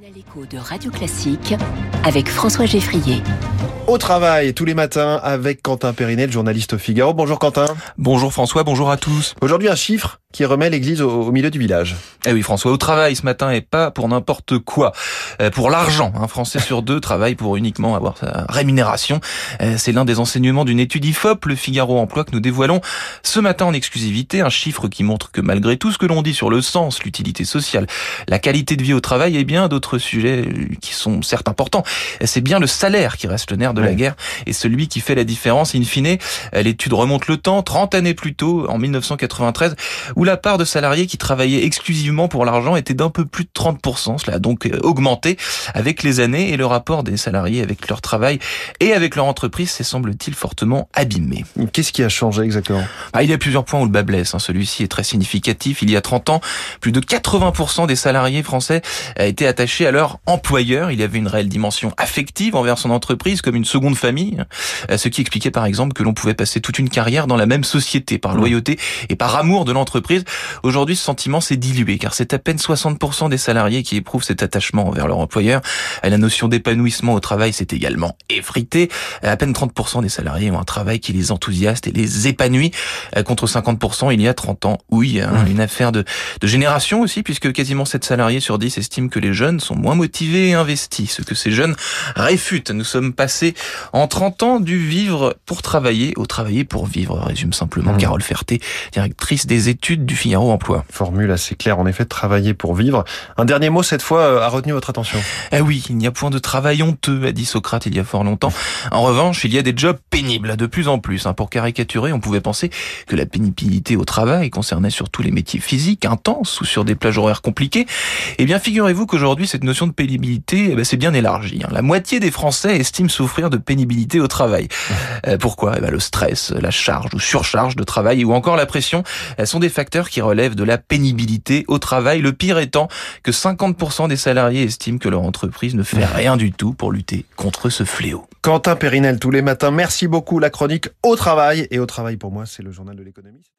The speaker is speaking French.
L'écho de Radio Classique avec François Geffrier. Au travail, tous les matins, avec Quentin Périnel, journaliste au Figaro. Bonjour Quentin. Bonjour François, bonjour à tous. Aujourd'hui, un chiffre qui remet l'église au, au milieu du village. Eh oui François, au travail ce matin et pas pour n'importe quoi. Euh, pour l'argent, un Français sur deux travaille pour uniquement avoir sa rémunération. Euh, c'est l'un des enseignements d'une étude IFOP, le Figaro Emploi, que nous dévoilons ce matin en exclusivité. Un chiffre qui montre que malgré tout ce que l'on dit sur le sens, l'utilité sociale, la qualité de vie au travail et bien d'autres sujets qui sont certes importants, c'est bien le salaire qui reste le nerf de la guerre et celui qui fait la différence. In fine, l'étude remonte le temps, 30 années plus tôt, en 1993, où la part de salariés qui travaillaient exclusivement pour l'argent était d'un peu plus de 30%. Cela a donc euh, augmenté avec les années et le rapport des salariés avec leur travail et avec leur entreprise s'est semble-t-il fortement abîmé. Qu'est-ce qui a changé exactement? Ah, Il y a plusieurs points où le bas blesse. Hein. Celui-ci est très significatif. Il y a 30 ans, plus de 80% des salariés français étaient attachés à leur employeur. Il y avait une réelle dimension affective envers son entreprise comme une seconde famille, euh, ce qui expliquait par exemple que l'on pouvait passer toute une carrière dans la même société par mmh. loyauté et par amour de l'entreprise Aujourd'hui, ce sentiment s'est dilué car c'est à peine 60% des salariés qui éprouvent cet attachement envers leur employeur. La notion d'épanouissement au travail s'est également effritée. À peine 30% des salariés ont un travail qui les enthousiaste et les épanouit euh, contre 50% il y a 30 ans. Oui, hein, une affaire de, de génération aussi puisque quasiment 7 salariés sur 10 estiment que les jeunes sont moins motivés et investis. Ce que ces jeunes réfutent. Nous sommes passés en 30 ans du vivre pour travailler au travailler pour vivre, résume simplement mmh. Carole Ferté, directrice des études du Figaro Emploi. Formule assez claire, en effet, travailler pour vivre. Un dernier mot, cette fois, euh, a retenu votre attention. Eh oui, il n'y a point de travail honteux, a dit Socrate il y a fort longtemps. En revanche, il y a des jobs pénibles, de plus en plus. Hein. Pour caricaturer, on pouvait penser que la pénibilité au travail concernait surtout les métiers physiques, intenses ou sur des plages horaires compliquées. Eh bien, figurez-vous qu'aujourd'hui, cette notion de pénibilité, eh ben, c'est bien élargi. Hein. La moitié des Français estiment souffrir de pénibilité au travail. Euh, pourquoi? Eh ben, Le stress, la charge ou surcharge de travail ou encore la pression sont des facteurs qui relèvent de la pénibilité au travail. Le pire étant que 50% des salariés estiment que leur entreprise ne fait rien du tout pour lutter contre ce fléau. Quentin Périnel tous les matins. Merci beaucoup. La chronique au travail. Et au travail pour moi, c'est le journal de l'économie.